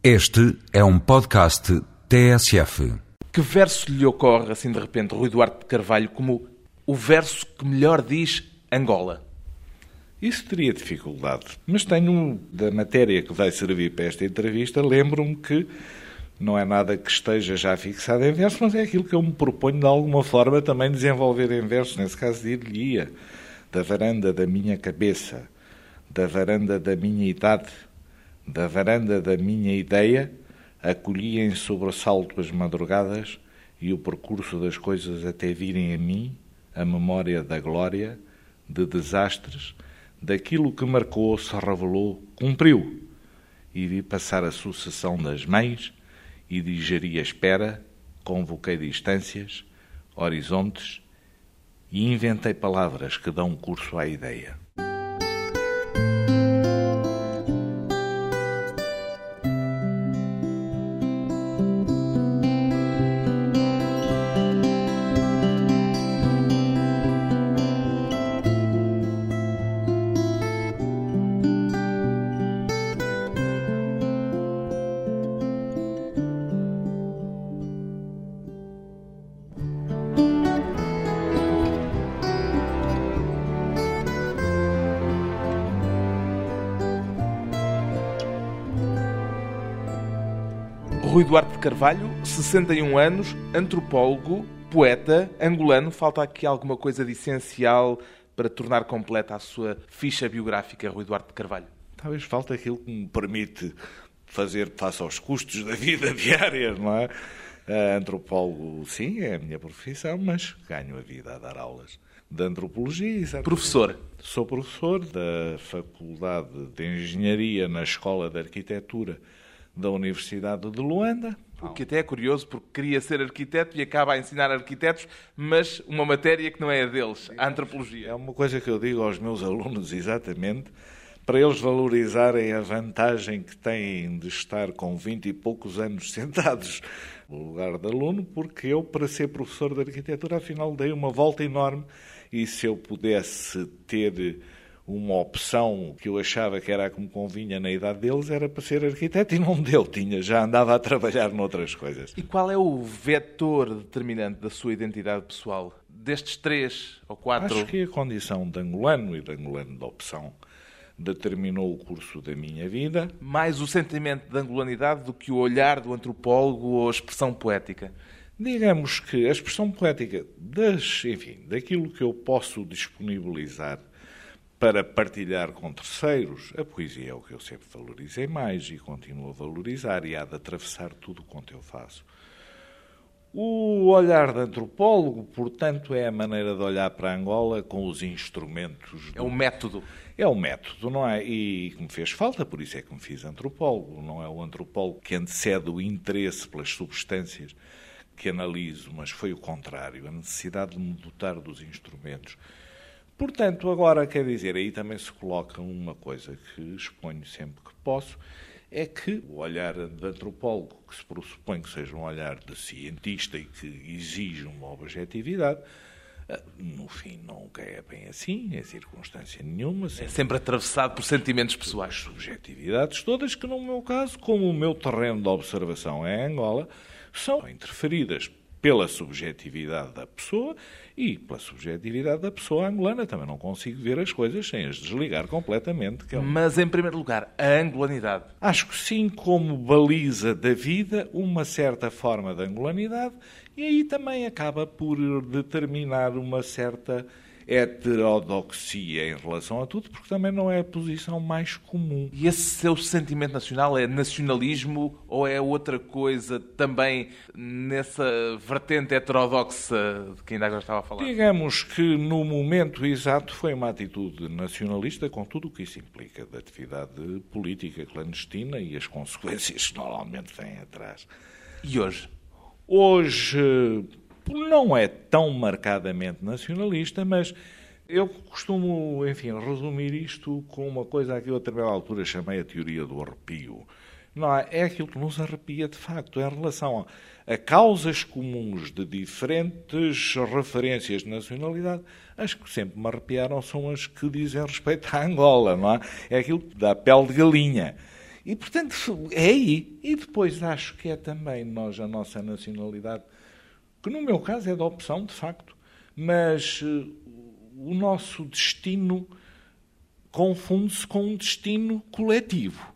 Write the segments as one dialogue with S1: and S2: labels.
S1: Este é um podcast TSF.
S2: Que verso lhe ocorre, assim de repente, Rui Duarte de Carvalho, como o verso que melhor diz Angola?
S3: Isso teria dificuldade, mas tenho, da matéria que vai servir para esta entrevista, lembro-me que não é nada que esteja já fixado em verso, mas é aquilo que eu me proponho de alguma forma também desenvolver em verso, nesse caso dir-lhe-ia, da varanda da minha cabeça, da varanda da minha idade, da varanda da minha ideia, acolhi em sobressalto as madrugadas e o percurso das coisas até virem a mim, a memória da glória, de desastres, daquilo que marcou, se revelou, cumpriu. E vi passar a sucessão das mães e digeri a espera, convoquei distâncias, horizontes e inventei palavras que dão curso à ideia.
S2: Rui Duarte de Carvalho, 61 anos, antropólogo, poeta, angolano. Falta aqui alguma coisa de essencial para tornar completa a sua ficha biográfica, Rui Duarte de Carvalho?
S3: Talvez falte aquilo que me permite fazer face aos custos da vida diária, não é? Antropólogo, sim, é a minha profissão, mas ganho a vida a dar aulas de antropologia. Exatamente.
S2: Professor?
S3: Sou professor da Faculdade de Engenharia na Escola de Arquitetura da Universidade de Luanda.
S2: O que até é curioso, porque queria ser arquiteto e acaba a ensinar arquitetos, mas uma matéria que não é a deles, a antropologia.
S3: É uma coisa que eu digo aos meus alunos, exatamente, para eles valorizarem a vantagem que têm de estar com vinte e poucos anos sentados no lugar de aluno, porque eu, para ser professor de arquitetura, afinal dei uma volta enorme e se eu pudesse ter uma opção que eu achava que era a que me convinha na idade deles era para ser arquiteto e não me deu, tinha, já andava a trabalhar noutras coisas.
S2: E qual é o vetor determinante da sua identidade pessoal? Destes três ou quatro?
S3: Acho que a condição de angolano e de angolano de opção determinou o curso da minha vida.
S2: Mais o sentimento de angolanidade do que o olhar do antropólogo ou a expressão poética?
S3: Digamos que a expressão poética das, enfim, daquilo que eu posso disponibilizar para partilhar com terceiros, a poesia é o que eu sempre valorizei mais e continuo a valorizar e há de atravessar tudo quanto eu faço. O olhar de antropólogo, portanto, é a maneira de olhar para Angola com os instrumentos.
S2: Do... É o método.
S3: É o método, não é? E que me fez falta, por isso é que me fiz antropólogo. Não é o antropólogo que antecede o interesse pelas substâncias que analiso, mas foi o contrário, a necessidade de me dotar dos instrumentos. Portanto, agora quer dizer, aí também se coloca uma coisa que exponho sempre que posso, é que o olhar de antropólogo, que se pressupõe que seja um olhar de cientista e que exige uma objetividade, no fim nunca é bem assim, em circunstância nenhuma.
S2: Sempre, é sempre atravessado por sentimentos pessoais.
S3: Subjetividades todas que, no meu caso, como o meu terreno de observação é Angola, são interferidas pela subjetividade da pessoa e pela subjetividade da pessoa angolana. Também não consigo ver as coisas sem as desligar completamente.
S2: É um... Mas, em primeiro lugar, a angolanidade.
S3: Acho que sim, como baliza da vida, uma certa forma de angolanidade e aí também acaba por determinar uma certa heterodoxia em relação a tudo, porque também não é a posição mais comum.
S2: E esse seu sentimento nacional é nacionalismo ou é outra coisa também nessa vertente heterodoxa de que ainda agora estava a falar?
S3: Digamos que no momento exato foi uma atitude nacionalista com tudo o que isso implica da atividade política clandestina e as consequências que normalmente vêm atrás.
S2: E hoje?
S3: Hoje não é tão marcadamente nacionalista, mas eu costumo, enfim, resumir isto com uma coisa a que eu a determinada altura chamei a teoria do arrepio. Não é? é aquilo que nos arrepia de facto em relação a, causas comuns de diferentes referências de nacionalidade. As que sempre me arrepiaram são as que dizem respeito à Angola, não é? É aquilo da pele de galinha. E, portanto, é aí. E depois acho que é também nós, a nossa nacionalidade, que no meu caso é da opção, de facto, mas uh, o nosso destino confunde-se com um destino coletivo.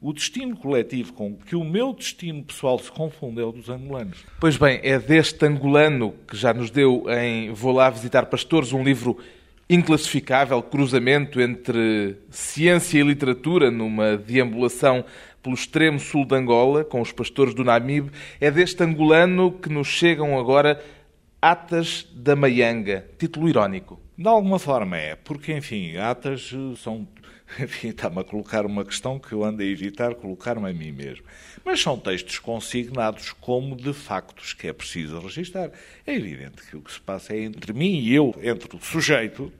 S3: O destino coletivo com que o meu destino pessoal se confunde é dos angolanos.
S2: Pois bem, é deste angolano que já nos deu em Vou lá visitar pastores, um livro inclassificável cruzamento entre ciência e literatura numa deambulação pelo extremo sul de Angola, com os pastores do Namibe. É deste angolano que nos chegam agora Atas da Maianga, título irónico.
S3: De alguma forma é, porque, enfim, atas são. Enfim, está-me a colocar uma questão que eu ando a evitar colocar-me a mim mesmo. Mas são textos consignados como de factos que é preciso registrar. É evidente que o que se passa é entre mim e eu, entre o sujeito,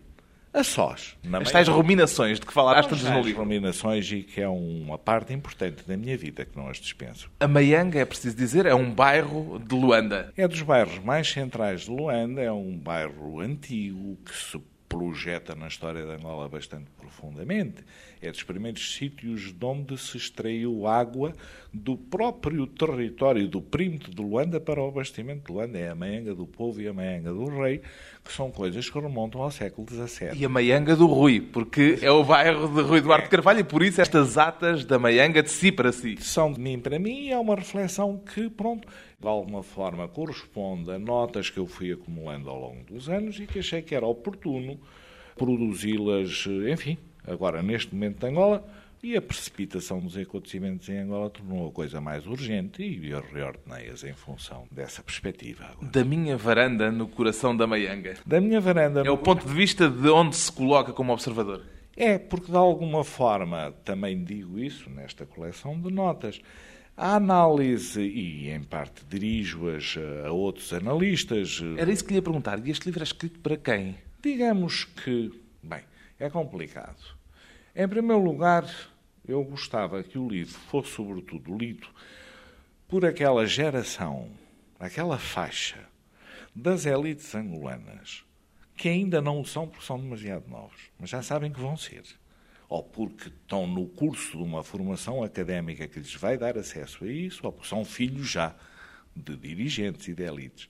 S3: a sós.
S2: As tais ruminações de que falaste antes no livro.
S3: ruminações e que é uma parte importante da minha vida, que não as dispenso.
S2: A Maianga, é preciso dizer, é um bairro de Luanda.
S3: É dos bairros mais centrais de Luanda, é um bairro antigo que se projeta na história de Angola bastante profundamente. É dos primeiros sítios de onde se extraiu água do próprio território do prímito de Luanda para o abastecimento de Luanda. É a Maianga do Povo e a Maianga do Rei, que são coisas que remontam ao século XVII.
S2: E a Maianga do Rui, porque é o bairro de Rui Duarte Carvalho e por isso estas atas da Maianga de si para si.
S3: São de mim para mim e é uma reflexão que, pronto, de alguma forma corresponde a notas que eu fui acumulando ao longo dos anos e que achei que era oportuno produzi-las, enfim, agora neste momento de Angola, e a precipitação dos acontecimentos em Angola tornou a coisa mais urgente e eu reordenei-as em função dessa perspectiva. Agora.
S2: Da minha varanda no coração da Maianga.
S3: Da minha varanda.
S2: É no... o ponto de vista de onde se coloca como observador.
S3: É, porque de alguma forma, também digo isso nesta coleção de notas, a análise, e em parte dirijo-as a outros analistas.
S2: Era isso que lhe ia perguntar. E este livro é escrito para quem?
S3: Digamos que, é complicado. Em primeiro lugar, eu gostava que o livro fosse, sobretudo, lido por aquela geração, aquela faixa das elites angolanas, que ainda não são porque são demasiado novos, mas já sabem que vão ser. Ou porque estão no curso de uma formação académica que lhes vai dar acesso a isso, ou porque são filhos já de dirigentes e de elites,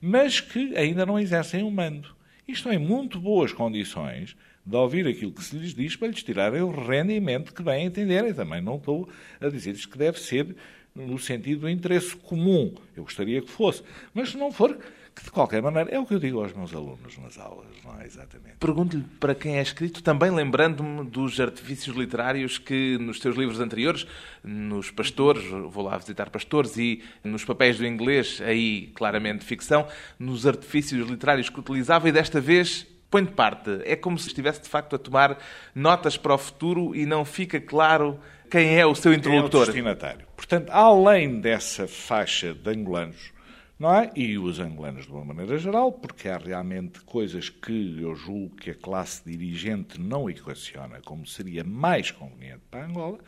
S3: mas que ainda não exercem o mando. E estão em muito boas condições de ouvir aquilo que se lhes diz para lhes tirarem o rendimento que bem entenderem. Também não estou a dizer-lhes que deve ser no sentido do interesse comum. Eu gostaria que fosse. Mas se não for, que de qualquer maneira é o que eu digo aos meus alunos nas aulas, não é exatamente.
S2: Pergunto-lhe para quem é escrito, também lembrando-me dos artifícios literários que nos seus livros anteriores, nos Pastores, vou lá visitar Pastores, e nos papéis do inglês, aí claramente ficção, nos artifícios literários que utilizava e desta vez põe de parte. É como se estivesse de facto a tomar notas para o futuro e não fica claro quem é o seu interlocutor.
S3: É o destinatário. Portanto, além dessa faixa de angolanos, não é? E os angolanos de uma maneira geral, porque há realmente coisas que eu julgo que a classe dirigente não equaciona como seria mais conveniente para Angola,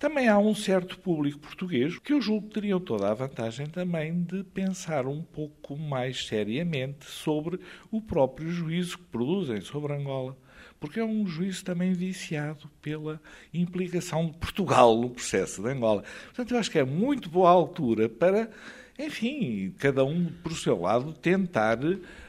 S3: também há um certo público português que eu julgo que teriam toda a vantagem também de pensar um pouco mais seriamente sobre o próprio juízo que produzem sobre Angola. Porque é um juízo também viciado pela implicação de Portugal no processo de Angola. Portanto, eu acho que é muito boa altura para enfim, cada um por seu lado tentar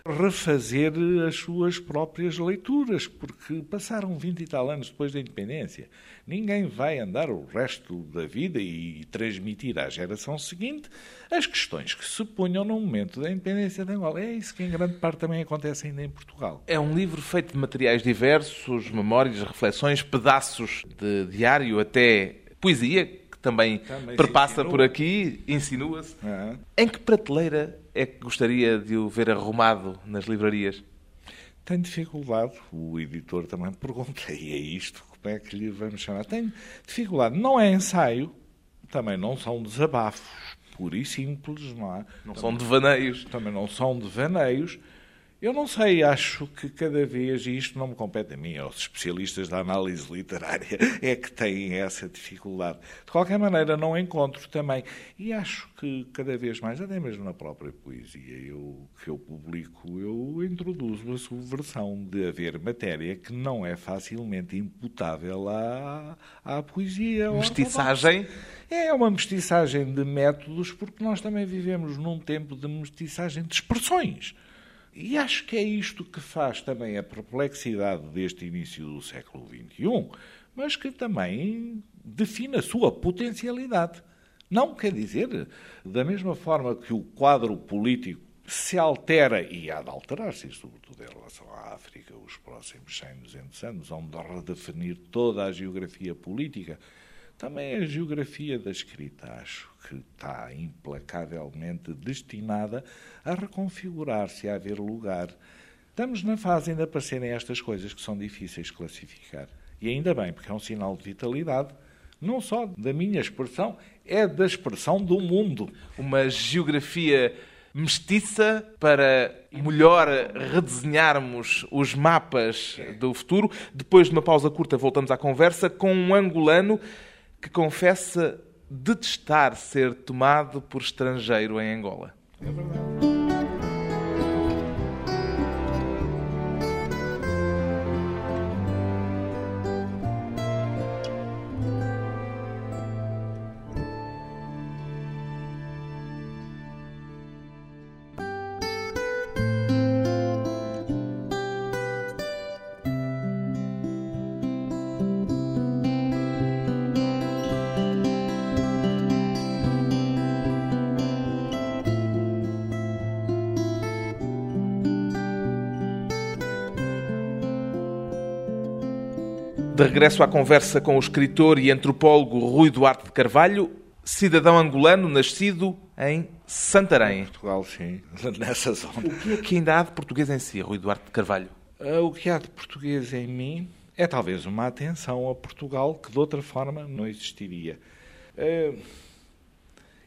S3: refazer as suas próprias leituras, porque passaram 20 e tal anos depois da independência. Ninguém vai andar o resto da vida e transmitir à geração seguinte as questões que se punham no momento da independência de Angola. É isso que em grande parte também acontece ainda em Portugal.
S2: É um livro feito de materiais diversos, memórias, reflexões, pedaços de diário, até poesia, também, também perpassa por aqui, insinua-se. Uhum. Em que prateleira é que gostaria de o ver arrumado nas livrarias?
S3: Tenho dificuldade, o editor também pergunta, e é isto, como é que lhe vamos chamar? Tenho dificuldade, não é ensaio, também não são desabafos, puro e simples, não é?
S2: Não também, são devaneios.
S3: Também não são devaneios, Eu não sei, acho que cada vez, e isto não me compete a mim, aos especialistas da análise literária, é que têm essa dificuldade. De qualquer maneira, não encontro também. E acho que cada vez mais, até mesmo na própria poesia eu, que eu publico, eu introduzo a subversão de haver matéria que não é facilmente imputável à, à poesia.
S2: Mestiçagem?
S3: É uma mestiçagem de métodos, porque nós também vivemos num tempo de mestiçagem de expressões. E acho que é isto que faz também a perplexidade deste início do século XXI, mas que também define a sua potencialidade. Não quer dizer, da mesma forma que o quadro político se altera, e há de alterar-se, sobretudo em relação à África, os próximos 100, 200 anos, vão de redefinir toda a geografia política, também a geografia da escrita, acho que está implacavelmente destinada a reconfigurar-se, a haver lugar. Estamos na fase ainda para serem estas coisas que são difíceis de classificar. E ainda bem, porque é um sinal de vitalidade, não só da minha expressão, é da expressão do mundo.
S2: Uma geografia mestiça para melhor redesenharmos os mapas do futuro. Depois de uma pausa curta, voltamos à conversa com um angolano que confessa detestar ser tomado por estrangeiro em Angola.
S3: É verdade.
S2: Regresso à conversa com o escritor e antropólogo Rui Duarte de Carvalho, cidadão angolano nascido em Santarém.
S3: Portugal, sim, nessa zona.
S2: O que é que ainda há de português em si, Rui Duarte de Carvalho?
S3: Ah, o que há de português em mim é talvez uma atenção a Portugal que de outra forma não existiria. Ah,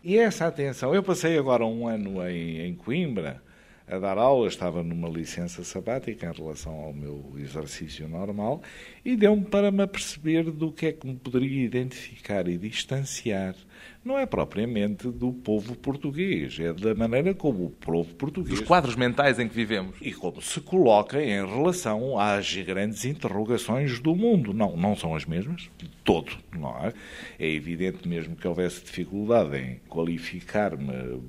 S3: e essa atenção, eu passei agora um ano em, em Coimbra a dar aulas, estava numa licença sabática em relação ao meu exercício normal e deu-me para me aperceber do que é que me poderia identificar e distanciar. Não é propriamente do povo português, é da maneira como o povo português.
S2: Dos quadros mentais em que vivemos.
S3: E como se coloca em relação às grandes interrogações do mundo. Não, não são as mesmas, de todo, não é? É evidente mesmo que houvesse dificuldade em qualificar-me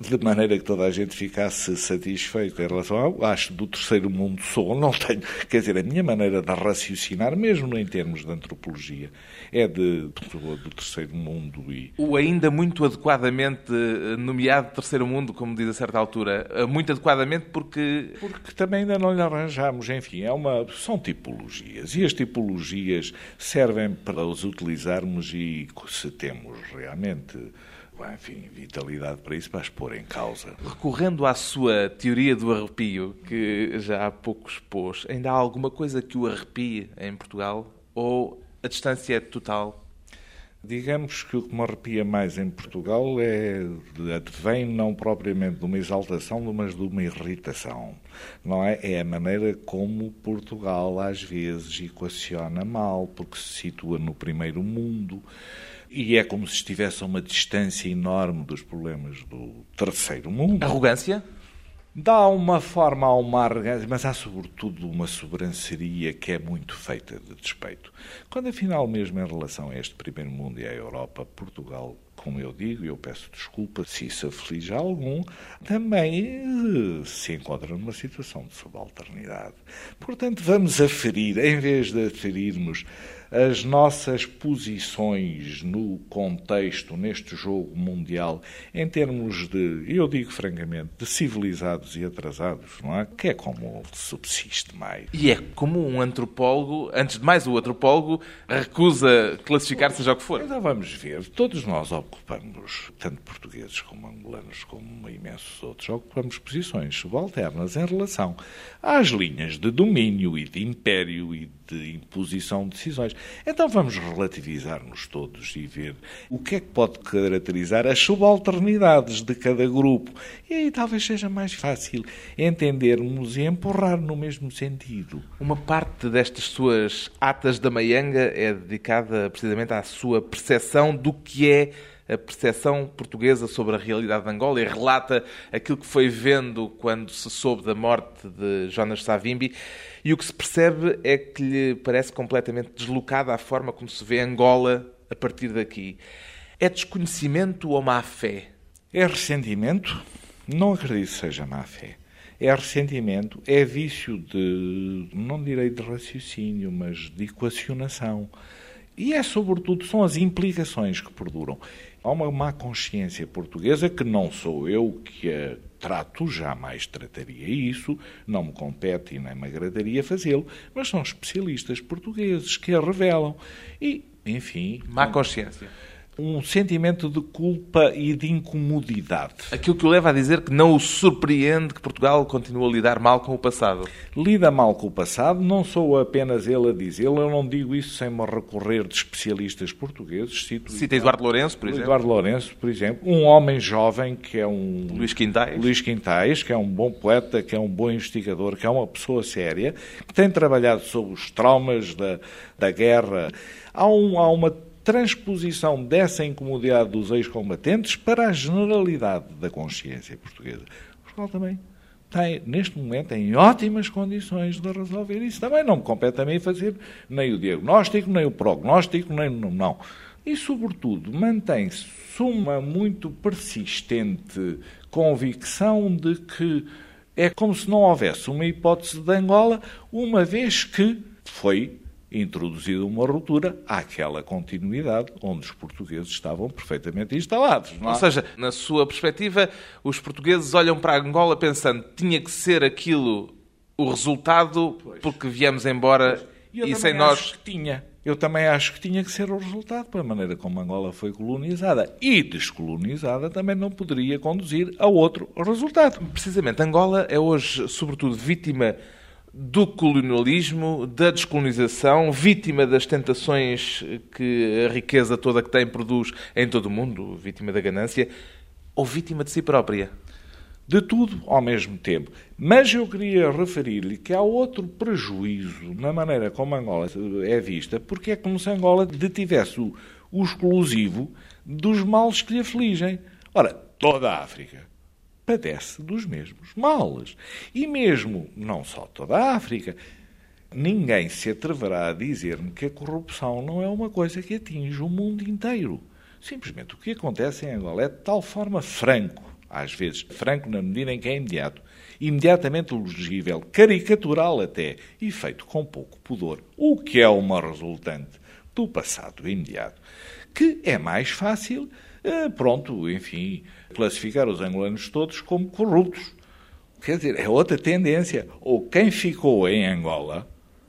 S3: de maneira que toda a gente ficasse satisfeita em relação ao. Acho do terceiro mundo sou, não tenho. Quer dizer, a minha maneira de raciocinar, mesmo em termos de antropologia, é de pessoa do terceiro mundo e.
S2: O ainda muito adequadamente nomeado terceiro mundo, como diz a certa altura. Muito adequadamente porque.
S3: Porque também ainda não lhe arranjamos, enfim, é uma, são tipologias. E as tipologias servem para os utilizarmos e se temos realmente enfim, vitalidade para isso, para as pôr em causa.
S2: Recorrendo à sua teoria do arrepio, que já há pouco expôs, ainda há alguma coisa que o arrepie em Portugal? Ou a distância é total?
S3: Digamos que o que me arrepia mais em Portugal é vem não propriamente de uma exaltação, mas de uma irritação. Não é? É a maneira como Portugal às vezes equaciona mal, porque se situa no primeiro mundo e é como se estivesse a uma distância enorme dos problemas do terceiro mundo.
S2: Arrogância?
S3: Dá uma forma a uma arrogância, mas há sobretudo uma sobranceria que é muito feita de despeito. Quando afinal mesmo em relação a este primeiro mundo e à Europa, Portugal como eu digo, e eu peço desculpa se isso aflige algum, também eh, se encontra numa situação de subalternidade. Portanto, vamos aferir, em vez de aferirmos as nossas posições no contexto, neste jogo mundial, em termos de, eu digo francamente, de civilizados e atrasados, não é? Que é como subsiste mais.
S2: E é como um antropólogo, antes de mais o antropólogo, recusa classificar seja o que for.
S3: Então vamos ver, todos nós ocupamos, tanto portugueses como angolanos, como imensos outros, ocupamos posições subalternas em relação às linhas de domínio e de império e de imposição de decisões. Então vamos relativizar-nos todos e ver o que é que pode caracterizar as subalternidades de cada grupo. E aí talvez seja mais fácil entendermos e empurrar no mesmo sentido.
S2: Uma parte destas suas atas da Maianga é dedicada precisamente à sua percepção do que é a percepção portuguesa sobre a realidade de Angola e relata aquilo que foi vendo quando se soube da morte de Jonas Savimbi. E o que se percebe é que lhe parece completamente deslocada a forma como se vê Angola a partir daqui. É desconhecimento ou má fé?
S3: É ressentimento? Não acredito que seja má fé. É ressentimento, é vício de, não direi de raciocínio, mas de equacionação. E é, sobretudo, são as implicações que perduram. Há uma má consciência portuguesa que não sou eu que a trato, jamais trataria isso, não me compete e nem me agradaria fazê-lo, mas são especialistas portugueses que a revelam. E, enfim.
S2: Má consciência
S3: um sentimento de culpa e de incomodidade.
S2: Aquilo que o leva a dizer que não o surpreende que Portugal continue a lidar mal com o passado.
S3: Lida mal com o passado, não sou apenas ele a dizê-lo, eu não digo isso sem me recorrer de especialistas portugueses.
S2: Cito Cita Eduardo Lourenço, por exemplo.
S3: Eduardo Lourenço, por exemplo. Um homem jovem que é um...
S2: Luís Quintais.
S3: Luís Quintais, que é um bom poeta, que é um bom investigador, que é uma pessoa séria, que tem trabalhado sobre os traumas da, da guerra. Há, um, há uma transposição dessa incomodidade dos ex-combatentes para a generalidade da consciência portuguesa. Portugal também tem, neste momento, em ótimas condições de resolver isso. Também não me compete a mim fazer nem o diagnóstico, nem o prognóstico, nem não. não. E, sobretudo, mantém-se uma muito persistente convicção de que é como se não houvesse uma hipótese de Angola, uma vez que foi introduzida uma ruptura àquela continuidade onde os portugueses estavam perfeitamente instalados.
S2: É? Ou seja, na sua perspectiva, os portugueses olham para Angola pensando tinha que ser aquilo o resultado pois. porque viemos embora e, sem nós.
S3: que tinha. Eu também acho que tinha que ser o resultado, pela maneira como Angola foi colonizada. E descolonizada também não poderia conduzir a outro resultado.
S2: Precisamente, Angola é hoje, sobretudo, vítima do colonialismo, da descolonização, vítima das tentações que a riqueza toda que tem produz em todo o mundo, vítima da ganância, ou vítima de si própria?
S3: De tudo ao mesmo tempo. Mas eu queria referir-lhe que há outro prejuízo na maneira como Angola é vista, porque é como se Angola detivesse o, exclusivo dos males que lhe afligem. Ora, toda a África padece dos mesmos males. E mesmo, não só toda a África, ninguém se atreverá a dizer-me que a corrupção não é uma coisa que atinge o mundo inteiro. Simplesmente o que acontece em Angola é de tal forma franco, às vezes franco na medida em que é imediato, imediatamente elegível, caricatural até, e feito com pouco pudor, o que é uma resultante do passado imediato, que é mais fácil é, pronto, enfim, classificar os angolanos todos como corruptos. Quer dizer, é outra tendência. Ou quem ficou em Angola,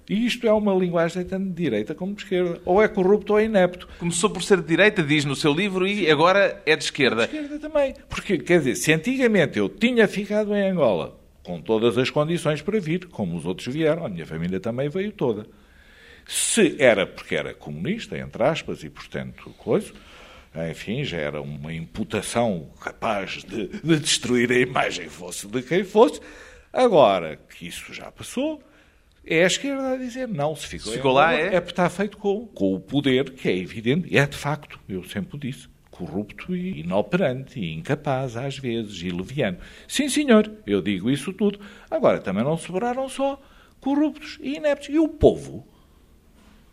S3: e isto é uma linguagem tanto de direita como de esquerda. Ou é corrupto ou é inepto.
S2: Começou por ser de direita, diz no seu livro, e agora é de esquerda.
S3: De esquerda também. Porque, quer dizer, se antigamente eu tinha ficado em Angola com todas as condições para vir, como os outros vieram, a minha família também veio toda. Se era porque era comunista, entre aspas, e portanto, coisa, enfim, já era uma imputação capaz de, de destruir a imagem, fosse de quem fosse. Agora que isso já passou, é a esquerda a dizer não, se ficou,
S2: se ficou lá, é?
S3: é porque está feito com, com o poder, que é evidente, e é de facto, eu sempre disse, corrupto e inoperante, e incapaz às vezes, e leviano. Sim, senhor, eu digo isso tudo. Agora, também não sobraram só corruptos e ineptos. E o povo?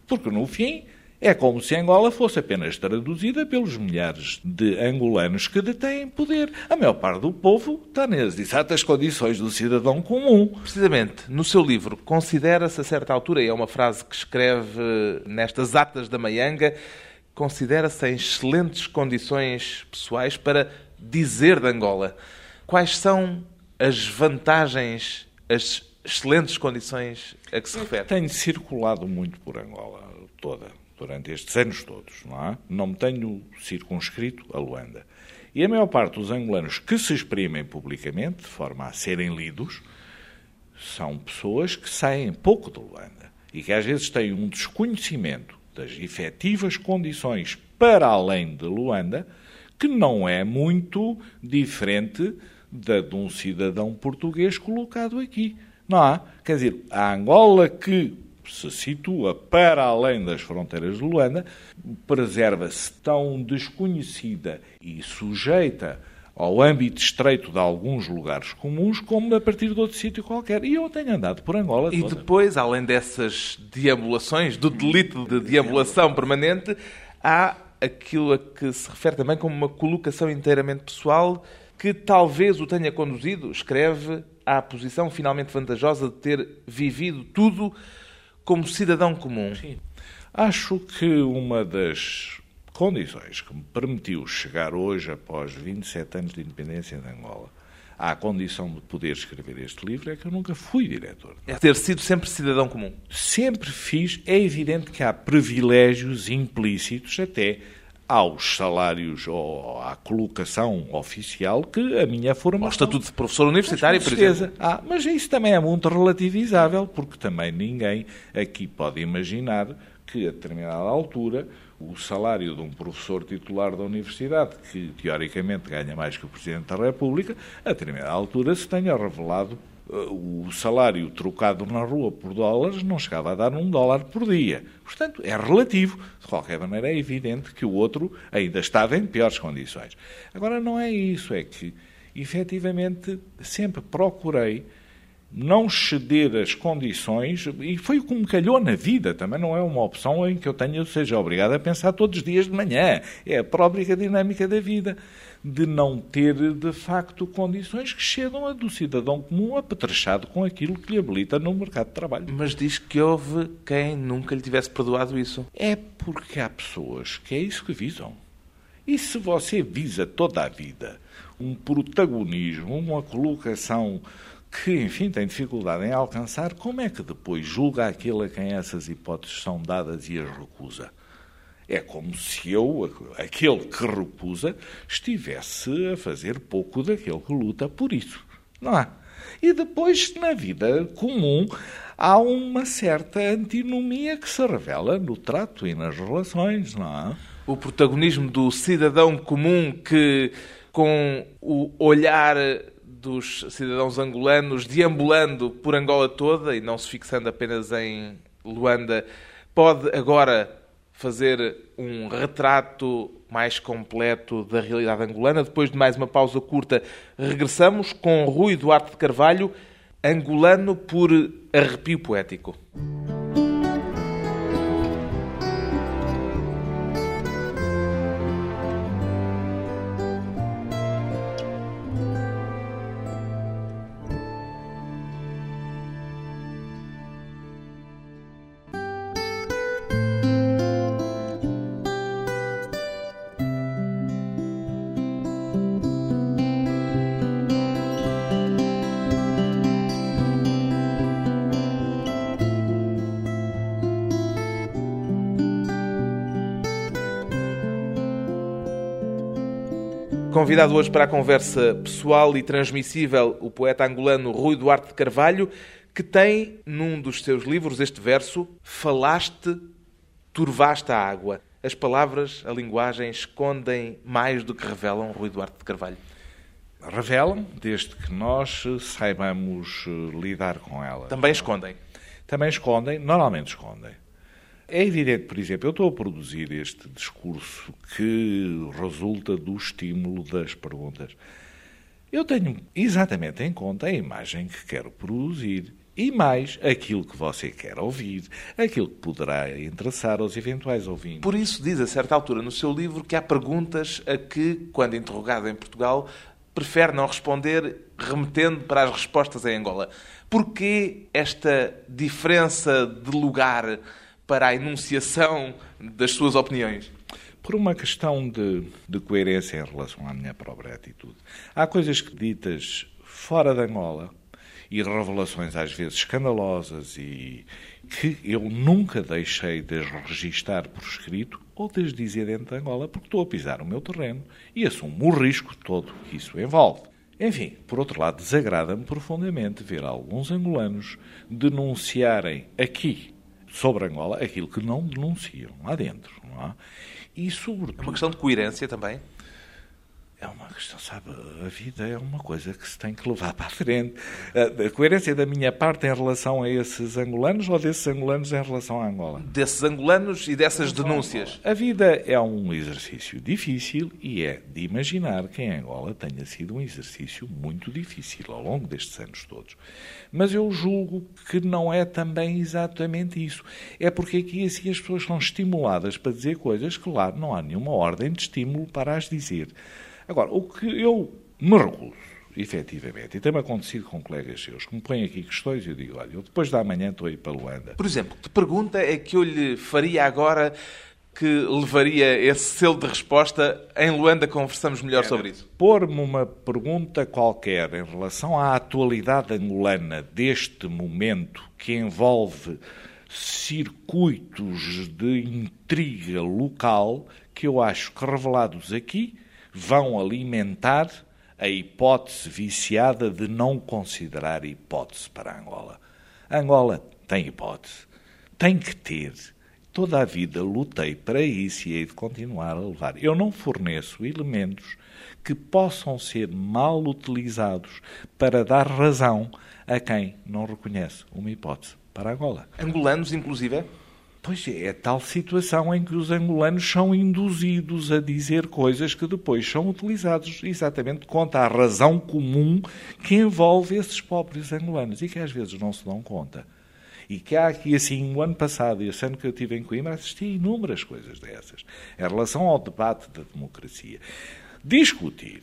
S3: Porque, no fim, é como se Angola fosse apenas traduzida pelos milhares de angolanos que detêm poder. A maior parte do povo está nas exatas condições do cidadão comum.
S2: Precisamente, no seu livro, considera-se a certa altura, e é uma frase que escreve nestas atas da Maianga, considera-se em excelentes condições pessoais para dizer de Angola. Quais são as vantagens, as excelentes condições a que se refere?
S3: Tenho circulado muito por Angola toda durante estes anos todos, não é? Não me tenho circunscrito a Luanda. E a maior parte dos angolanos que se exprimem publicamente, de forma a serem lidos, são pessoas que saem pouco de Luanda. e que às vezes têm um desconhecimento das efetivas condições para além de Luanda, que não é muito diferente da de um cidadão português colocado aqui. Não há? Quer dizer, a Angola que se situa para além das fronteiras de Luanda, preserva-se tão desconhecida e sujeita ao âmbito estreito de alguns lugares comuns, como a partir de outro sítio qualquer. E eu tenho andado por Angola
S2: E
S3: toda.
S2: depois, além dessas deambulações, do delito de deambulação permanente, há aquilo a que se refere também como uma colocação inteiramente pessoal que talvez o tenha conduzido, escreve, à posição finalmente vantajosa de ter vivido tudo como cidadão comum.
S3: Sim. Acho que uma das condições que me permitiu chegar hoje, após 27 anos de independência de Angola, à condição de poder escrever este livro, é que eu nunca fui diretor.
S2: É ter sido sempre cidadão comum.
S3: Sempre fiz. É evidente que há privilégios implícitos até aos salários ou à colocação oficial que a minha formação...
S2: Ao estatuto de professor universitário, por
S3: certeza.
S2: exemplo.
S3: Ah, mas isso também é muito relativizável, porque também ninguém aqui pode imaginar que a determinada altura o salário de um professor titular da universidade, que teoricamente ganha mais que o Presidente da República, a determinada altura se tenha revelado o salário trocado na rua por dólares não chegava a dar um dólar por dia. Portanto, é relativo. De qualquer maneira, é evidente que o outro ainda estava em piores condições. Agora, não é isso, é que, efetivamente, sempre procurei não ceder as condições, e foi o que me calhou na vida, também não é uma opção em que eu tenha, seja obrigado a pensar todos os dias de manhã. É a própria dinâmica da vida, de não ter, de facto, condições que cedam a do cidadão comum apetrechado com aquilo que lhe habilita no mercado de trabalho.
S2: Mas diz que houve quem nunca lhe tivesse perdoado isso.
S3: É porque há pessoas que é isso que visam. E se você visa toda a vida um protagonismo, uma colocação que, enfim, tem dificuldade em alcançar, como é que depois julga aquele a quem essas hipóteses são dadas e as recusa? É como se eu, aquele que recusa, estivesse a fazer pouco daquele que luta por isso. Não há? E depois, na vida comum, há uma certa antinomia que se revela no trato e nas relações, não é?
S2: O protagonismo do cidadão comum que, com o olhar dos cidadãos angolanos deambulando por Angola toda e não se fixando apenas em Luanda, pode agora fazer um retrato mais completo da realidade angolana. Depois de mais uma pausa curta, regressamos com Rui Duarte de Carvalho, angolano por arrepio poético. Convidado hoje para a conversa pessoal e transmissível, o poeta angolano Rui Duarte de Carvalho, que tem num dos seus livros este verso: Falaste, turvaste a água. As palavras, a linguagem, escondem mais do que revelam, Rui Duarte de Carvalho.
S3: Revelam, desde que nós saibamos lidar com elas.
S2: Também escondem.
S3: Também escondem, normalmente escondem. É evidente, por exemplo, eu estou a produzir este discurso que resulta do estímulo das perguntas. Eu tenho exatamente em conta a imagem que quero produzir e mais aquilo que você quer ouvir, aquilo que poderá interessar aos eventuais ouvintes.
S2: Por isso, diz a certa altura no seu livro que há perguntas a que, quando interrogado em Portugal, prefere não responder, remetendo para as respostas em Angola. Porquê esta diferença de lugar para a enunciação das suas opiniões?
S3: Por uma questão de, de, coerência em relação à minha própria atitude. Há coisas que ditas fora de Angola e revelações às vezes escandalosas e que eu nunca deixei de registar por escrito ou de dizer dentro de Angola porque estou a pisar o meu terreno e assumo o risco todo que isso envolve. Enfim, por outro lado, desagrada-me profundamente ver alguns angolanos denunciarem aqui sobre Angola aquilo que não denunciam lá dentro. Não é? E, sobretudo,
S2: é uma questão de coerência também?
S3: É uma questão, sabe, a vida é uma coisa que se tem que levar para a frente. A, coerência da minha parte em relação a esses angolanos ou desses angolanos em relação à Angola?
S2: Desses angolanos e dessas denúncias.
S3: A vida é um exercício difícil e é de imaginar que em Angola tenha sido um exercício muito difícil ao longo destes anos todos. Mas eu julgo que não é também exatamente isso. É porque aqui assim as pessoas são estimuladas para dizer coisas que lá não há nenhuma ordem de estímulo para as dizer. Agora, o que eu me recuso, efetivamente, e tem-me acontecido com colegas seus, que me põem aqui questões e eu digo, olha, eu depois da manhã estou aí para Luanda.
S2: Por exemplo, que pergunta é que eu lhe faria agora que levaria esse selo de resposta? Em Luanda conversamos melhor sobre isso.
S3: Pôr-me uma pergunta qualquer em relação à atualidade angolana deste momento que envolve circuitos de intriga local que eu acho que revelados aqui vão alimentar a hipótese viciada de não considerar hipótese para Angola. Angola tem hipótese, tem que ter. Toda a vida lutei para isso e hei de continuar a levar. Eu não forneço elementos que possam ser mal utilizados para dar razão a quem não reconhece uma hipótese para Angola.
S2: Angolanos, inclusive?
S3: Pois é, é tal situação em que os angolanos são induzidos a dizer coisas que depois são utilizados exatamente contra a razão comum que envolve esses pobres angolanos e que às vezes não se dão conta. E que há aqui, assim, o ano passado e esse ano que eu estive em Coimbra, assisti a inúmeras coisas dessas, em relação ao debate da democracia. Discutir,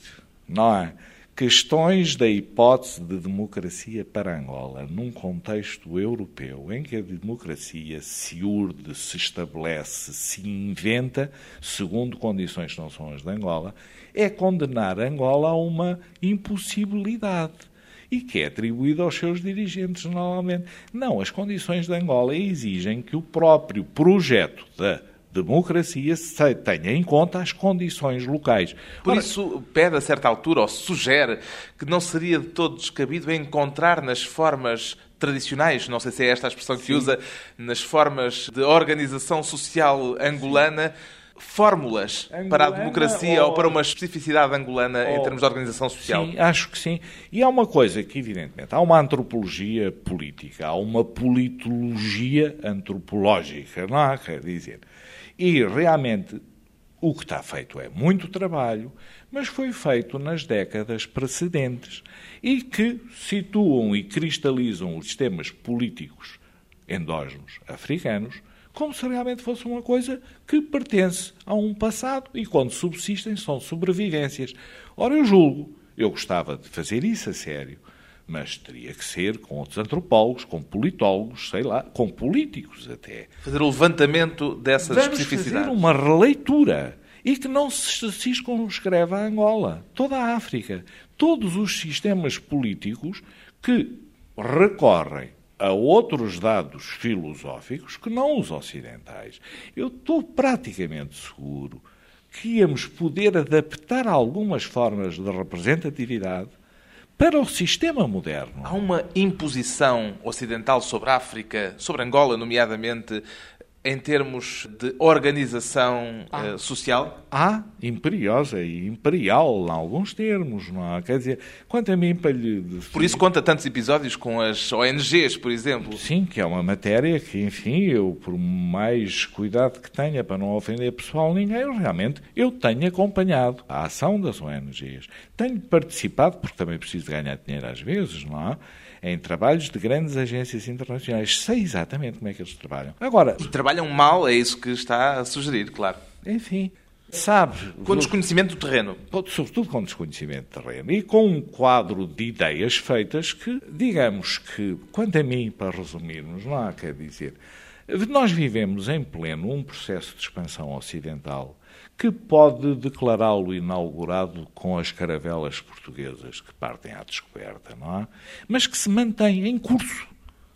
S3: não é? Questões da hipótese de democracia para Angola num contexto europeu em que a democracia se urde, se estabelece, se inventa, segundo condições que não são as de Angola, é condenar Angola a uma impossibilidade e que é atribuído aos seus dirigentes normalmente. Não, as condições de Angola exigem que o próprio projeto da democracia se tenha em conta as condições locais.
S2: Por Ora, isso, pede a certa altura, ou sugere, que não seria de todo descabido encontrar nas formas tradicionais, não sei se é esta a expressão que sim. usa, nas formas de organização social angolana, fórmulas angolana para a democracia ou, ou, para uma especificidade angolana ou, em termos de organização social?
S3: Sim, acho que sim. E há uma coisa que, evidentemente, há uma antropologia política, há uma politologia antropológica, não há, quer dizer. E realmente o que está feito é muito trabalho, mas foi feito nas décadas precedentes e que situam e cristalizam os sistemas políticos endógenos africanos como se realmente fosse uma coisa que pertence a um passado e quando subsistem são sobrevivências. Ora, eu julgo, eu gostava de fazer isso a sério, mas teria que ser com outros antropólogos, com politólogos, sei lá, com políticos até.
S2: Fazer o levantamento dessas
S3: Vamos
S2: especificidades.
S3: fazer uma releitura e que não se circunscreva a Angola, toda a África, todos os sistemas políticos que recorrem a outros dados filosóficos que não os ocidentais. Eu estou praticamente seguro que íamos poder adaptar algumas formas de representatividade para o sistema moderno.
S2: Há uma imposição ocidental sobre a África, sobre Angola, nomeadamente, em termos de organização ah. uh, social?
S3: Há, imperiosa e imperial, em alguns termos, não há? Quer dizer, quanto a mim, para lhe...
S2: Por isso conta tantos episódios com as ONGs, por exemplo?
S3: Sim, que é uma matéria que, enfim, eu, por mais cuidado que tenha para não ofender pessoal ninguém, eu realmente, eu tenho acompanhado a ação das ONGs. Tenho participado, porque também preciso ganhar dinheiro às vezes, não é? Em trabalhos de grandes agências internacionais. Sei exatamente como é que eles trabalham.
S2: Agora, e trabalham mal, é isso que está a sugerir, claro.
S3: Enfim, sabe...
S2: Com desconhecimento do terreno.
S3: Sobretudo com desconhecimento do terreno. E com um quadro de ideias feitas que, digamos que, quanto a mim, para resumirmos, não há quer dizer... Nós vivemos em pleno um processo de expansão ocidental que pode declará-lo inaugurado com as caravelas portuguesas que partem à descoberta, não é? Mas que se mantém em curso,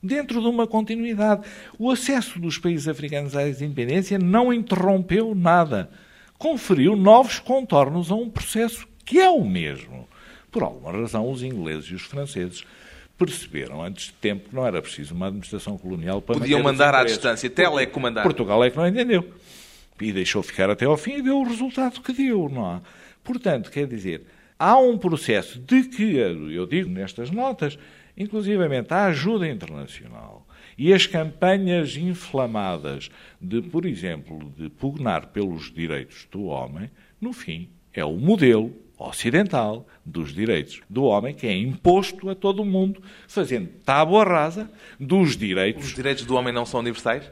S3: dentro de uma continuidade. O acesso dos países africanos à independência não interrompeu nada. Conferiu novos contornos a um processo que é o mesmo. Por alguma razão, os ingleses e os franceses perceberam antes de tempo que não era preciso uma administração colonial para
S2: Podiam mandar à distância, telecomandar.
S3: Portugal é que não entendeu. E deixou ficar até ao fim e deu o resultado que deu, não há? Portanto, quer dizer, há um processo de que, eu digo nestas notas, inclusivamente a ajuda internacional e as campanhas inflamadas de, por exemplo, de pugnar pelos direitos do homem, no fim, é o modelo ocidental dos direitos do homem que é imposto a todo o mundo, fazendo tábua rasa dos direitos.
S2: Os direitos do homem não são universais?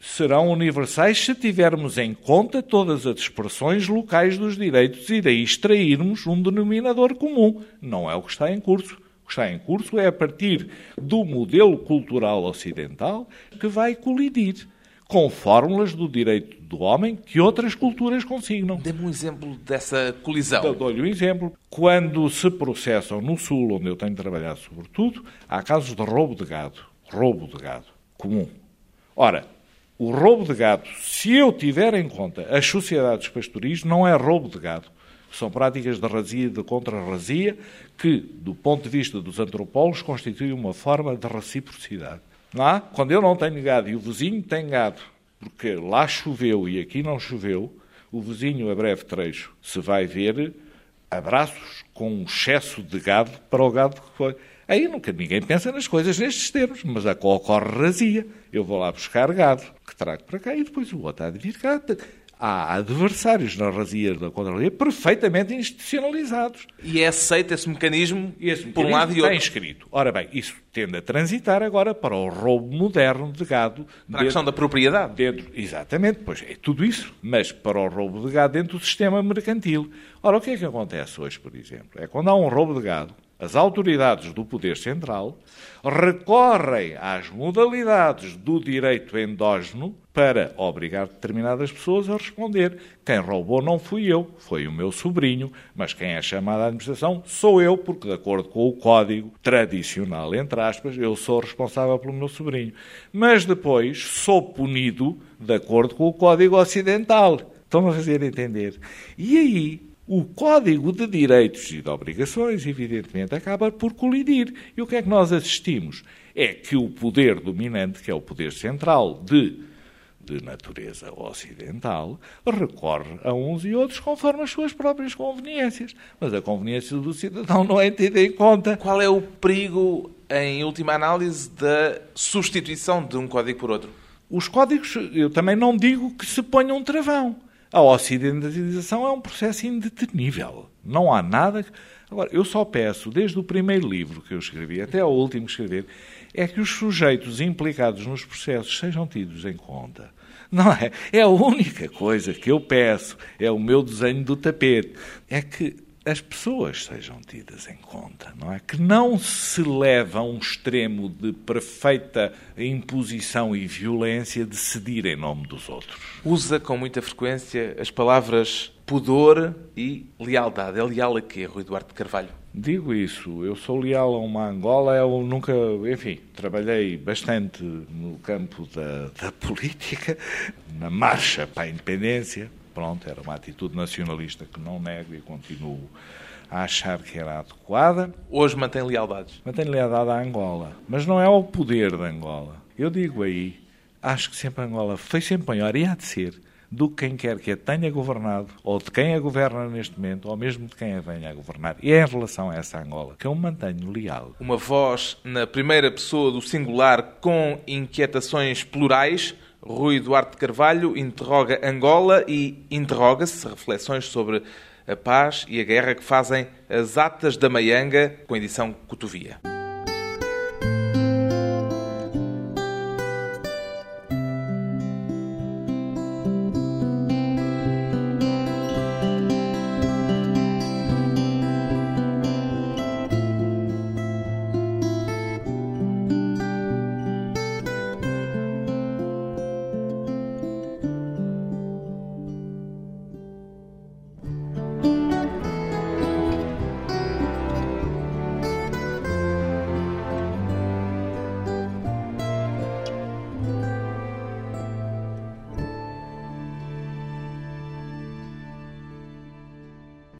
S3: Serão universais se tivermos em conta todas as expressões locais dos direitos e daí extrairmos um denominador comum. Não é o que está em curso. O que está em curso é a partir do modelo cultural ocidental que vai colidir com fórmulas do direito do homem que outras culturas consignam.
S2: Dê-me um exemplo dessa colisão.
S3: Dou-lhe um exemplo. Quando se processam no Sul, onde eu tenho trabalhado sobretudo, há casos de roubo de gado. Roubo de gado. Comum. Ora, o roubo de gado, se eu tiver em conta as sociedades pastoris, não é roubo de gado. São práticas de razia e de contra-razia que, do ponto de vista dos antropólogos, constituem uma forma de reciprocidade. Não há? Quando eu não tenho gado e o vizinho tem gado, porque lá choveu e aqui não choveu, o vizinho a breve trecho se vai ver abraços com um excesso de gado para o gado que foi. Aí nunca ninguém pensa nas coisas nestes termos, mas ocorre razia. Eu vou lá buscar gado, que trago para cá, e depois o outro há de vir cá há adversários na razia da contra-razia perfeitamente institucionalizados.
S2: E é aceito esse mecanismo,
S3: esse
S2: por um lado e outro.
S3: Está inscrito. Ora bem, isso tende a transitar agora para o roubo moderno de gado.
S2: Para dentro, a questão da propriedade.
S3: Dentro, exatamente, pois é tudo isso, mas para o roubo de gado dentro do sistema mercantil. Ora, o que é que acontece hoje, por exemplo? É quando há um roubo de gado, as autoridades do poder central recorrem às modalidades do direito endógeno para obrigar determinadas pessoas a responder. Quem roubou não fui eu, foi o meu sobrinho, mas quem é chamado à administração sou eu, porque, de acordo com o código tradicional, entre aspas, eu sou responsável pelo meu sobrinho. Mas depois sou punido de acordo com o código ocidental. Estão a fazer entender? E aí o código de direitos e de obrigações, evidentemente, acaba por colidir. E o que é que nós assistimos? É que o poder dominante, que é o poder central de, de natureza ocidental, recorre a uns e outros conforme as suas próprias conveniências. Mas a conveniência do cidadão não é tida em conta.
S2: Qual é o perigo, em última análise, da substituição de um código por outro?
S3: Os códigos, eu também não digo que se ponha um travão. A ocidentalização é um processo indetenível. Não há nada. Agora, eu só peço, desde o primeiro livro que eu escrevi até ao último que escrever, é que os sujeitos implicados nos processos sejam tidos em conta. Não é? É a única coisa que eu peço, é o meu desenho do tapete. É que as pessoas sejam tidas em conta, não é? Que não se leva a um extremo de perfeita imposição e violência de cedir em nome dos outros.
S2: Usa com muita frequência as palavras pudor e lealdade. É leal a quê, Rui Duarte de Carvalho?
S3: Digo isso, eu sou leal a uma Angola, eu nunca, enfim, trabalhei bastante no campo da, da política, na marcha para a independência, pronto, era uma atitude nacionalista que não nego e continuo a achar que era adequada.
S2: Hoje mantém lealdades?
S3: Mantém lealdade à Angola, mas não é ao poder da Angola. Eu digo aí, acho que sempre a Angola foi sempre maior e há de ser do que quem quer que a tenha governado, ou de quem a governa neste momento, ou mesmo de quem a venha a governar. E é em relação a essa Angola que eu me mantenho leal.
S2: Uma voz na primeira pessoa do singular com inquietações plurais Rui Duarte Carvalho interroga Angola e interroga-se reflexões sobre a paz e a guerra que fazem as atas da Maianga com edição Cotovia.